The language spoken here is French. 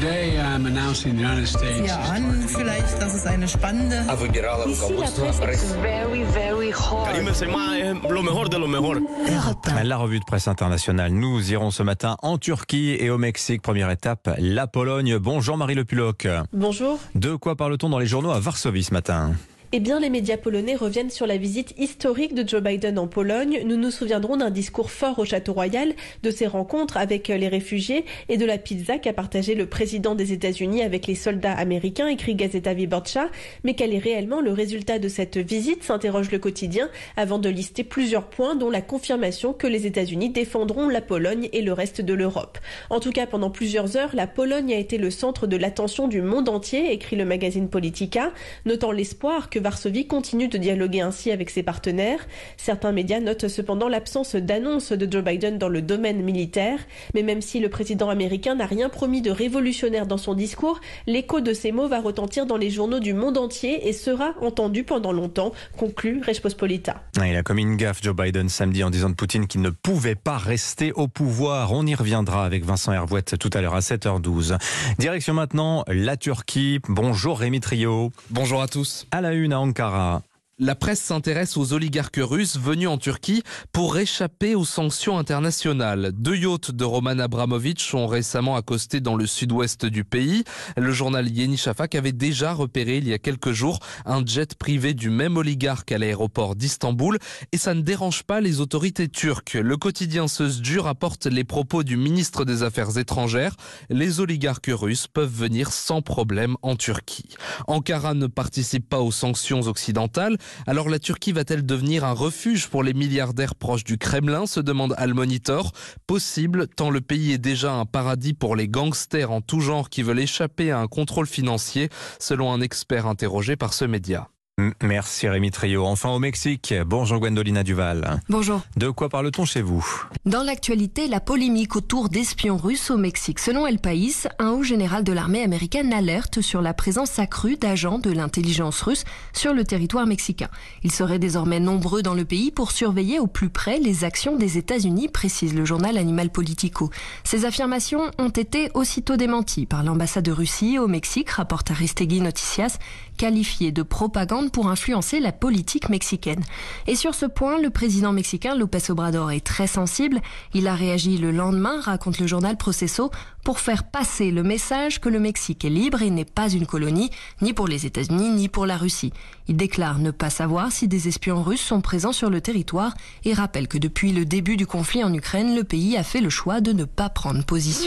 Today I'm announcing the United States. Ja, an vielleicht, dass es eine spannende. very, very hard. lo mejor de lo mejor. La revue de presse internationale. Nous irons ce matin en Turquie et au Mexique. Première étape, la Pologne. Bonjour Marie Le Puloc. Bonjour. De quoi parle-t-on dans les journaux à Varsovie ce matin? Eh bien, les médias polonais reviennent sur la visite historique de Joe Biden en Pologne. Nous nous souviendrons d'un discours fort au Château Royal, de ses rencontres avec les réfugiés et de la pizza qu'a partagé le président des États-Unis avec les soldats américains, écrit Gazeta Wyborcza. Mais quel est réellement le résultat de cette visite s'interroge le quotidien avant de lister plusieurs points dont la confirmation que les États-Unis défendront la Pologne et le reste de l'Europe. En tout cas, pendant plusieurs heures, la Pologne a été le centre de l'attention du monde entier, écrit le magazine Politica, notant l'espoir que Varsovie continue de dialoguer ainsi avec ses partenaires. Certains médias notent cependant l'absence d'annonce de Joe Biden dans le domaine militaire. Mais même si le président américain n'a rien promis de révolutionnaire dans son discours, l'écho de ces mots va retentir dans les journaux du monde entier et sera entendu pendant longtemps, conclut Respospolita. Il a commis une gaffe Joe Biden samedi en disant de Poutine qu'il ne pouvait pas rester au pouvoir. On y reviendra avec Vincent Hervouette tout à l'heure à 7h12. Direction maintenant la Turquie. Bonjour Rémi Trio. Bonjour à tous. À la une à Ankara. La presse s'intéresse aux oligarques russes venus en Turquie pour échapper aux sanctions internationales. Deux yachts de Roman Abramovich ont récemment accosté dans le sud-ouest du pays. Le journal Yeni Shafak avait déjà repéré il y a quelques jours un jet privé du même oligarque à l'aéroport d'Istanbul et ça ne dérange pas les autorités turques. Le quotidien Sözcü rapporte les propos du ministre des Affaires étrangères. Les oligarques russes peuvent venir sans problème en Turquie. Ankara ne participe pas aux sanctions occidentales alors la Turquie va-t-elle devenir un refuge pour les milliardaires proches du Kremlin se demande Al Monitor. Possible, tant le pays est déjà un paradis pour les gangsters en tout genre qui veulent échapper à un contrôle financier, selon un expert interrogé par ce média. Merci Rémi Trio. Enfin au Mexique. Bonjour Gwendolina Duval. Bonjour. De quoi parle-t-on chez vous? Dans l'actualité, la polémique autour d'espions russes au Mexique. Selon El País, un haut général de l'armée américaine alerte sur la présence accrue d'agents de l'intelligence russe sur le territoire mexicain. Ils seraient désormais nombreux dans le pays pour surveiller au plus près les actions des États-Unis, précise le journal Animal Politico. Ces affirmations ont été aussitôt démenties par l'ambassade de Russie au Mexique, rapporte Aristegui Noticias, qualifiée de propagande pour influencer la politique mexicaine. Et sur ce point, le président mexicain López Obrador est très sensible. Il a réagi le lendemain, raconte le journal Proceso, pour faire passer le message que le Mexique est libre et n'est pas une colonie, ni pour les États-Unis, ni pour la Russie. Il déclare ne pas savoir si des espions russes sont présents sur le territoire et rappelle que depuis le début du conflit en Ukraine, le pays a fait le choix de ne pas prendre position.